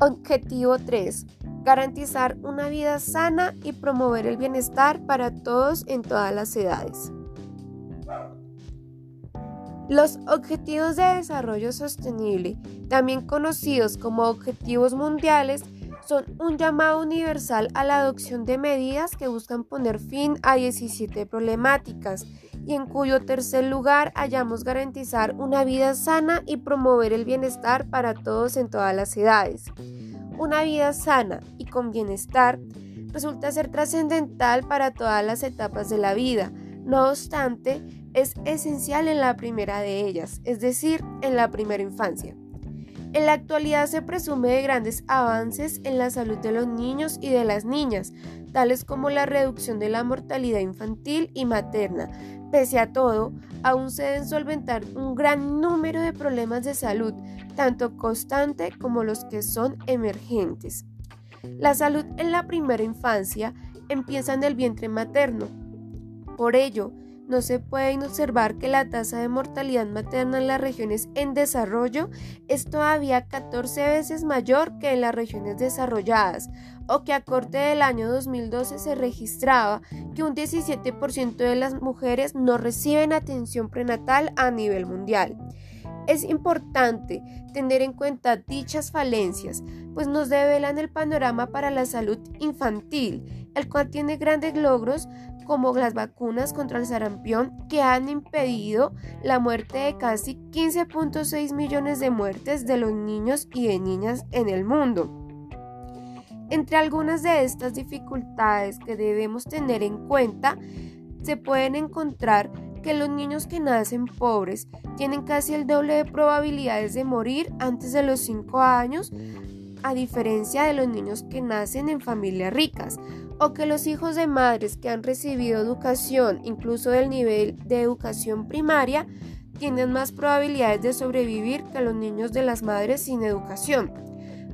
Objetivo 3. Garantizar una vida sana y promover el bienestar para todos en todas las edades. Los Objetivos de Desarrollo Sostenible, también conocidos como Objetivos Mundiales, son un llamado universal a la adopción de medidas que buscan poner fin a 17 problemáticas y en cuyo tercer lugar hallamos garantizar una vida sana y promover el bienestar para todos en todas las edades. Una vida sana y con bienestar resulta ser trascendental para todas las etapas de la vida. No obstante, es esencial en la primera de ellas, es decir, en la primera infancia. En la actualidad se presume de grandes avances en la salud de los niños y de las niñas, tales como la reducción de la mortalidad infantil y materna, Pese a todo, aún se deben solventar un gran número de problemas de salud, tanto constante como los que son emergentes. La salud en la primera infancia empieza en el vientre materno. Por ello, no se puede observar que la tasa de mortalidad materna en las regiones en desarrollo es todavía 14 veces mayor que en las regiones desarrolladas, o que a corte del año 2012 se registraba que un 17% de las mujeres no reciben atención prenatal a nivel mundial. Es importante tener en cuenta dichas falencias, pues nos develan el panorama para la salud infantil, el cual tiene grandes logros como las vacunas contra el sarampión que han impedido la muerte de casi 15.6 millones de muertes de los niños y de niñas en el mundo. Entre algunas de estas dificultades que debemos tener en cuenta, se pueden encontrar que los niños que nacen pobres tienen casi el doble de probabilidades de morir antes de los 5 años, a diferencia de los niños que nacen en familias ricas, o que los hijos de madres que han recibido educación, incluso del nivel de educación primaria, tienen más probabilidades de sobrevivir que los niños de las madres sin educación.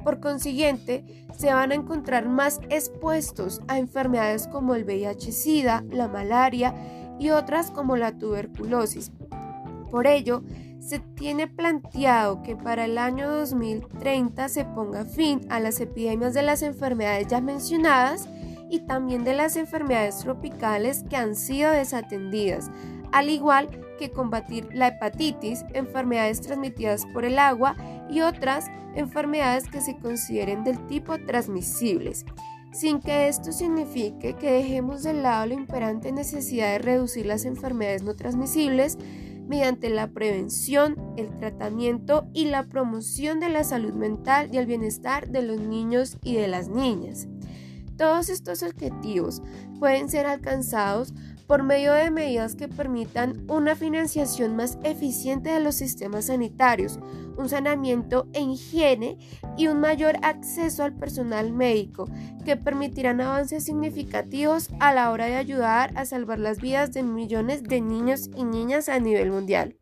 Por consiguiente, se van a encontrar más expuestos a enfermedades como el VIH-Sida, la malaria y otras como la tuberculosis. Por ello, se tiene planteado que para el año 2030 se ponga fin a las epidemias de las enfermedades ya mencionadas y también de las enfermedades tropicales que han sido desatendidas, al igual que combatir la hepatitis, enfermedades transmitidas por el agua y otras enfermedades que se consideren del tipo transmisibles sin que esto signifique que dejemos de lado la imperante necesidad de reducir las enfermedades no transmisibles mediante la prevención, el tratamiento y la promoción de la salud mental y el bienestar de los niños y de las niñas. Todos estos objetivos pueden ser alcanzados por medio de medidas que permitan una financiación más eficiente de los sistemas sanitarios, un saneamiento en higiene y un mayor acceso al personal médico, que permitirán avances significativos a la hora de ayudar a salvar las vidas de millones de niños y niñas a nivel mundial.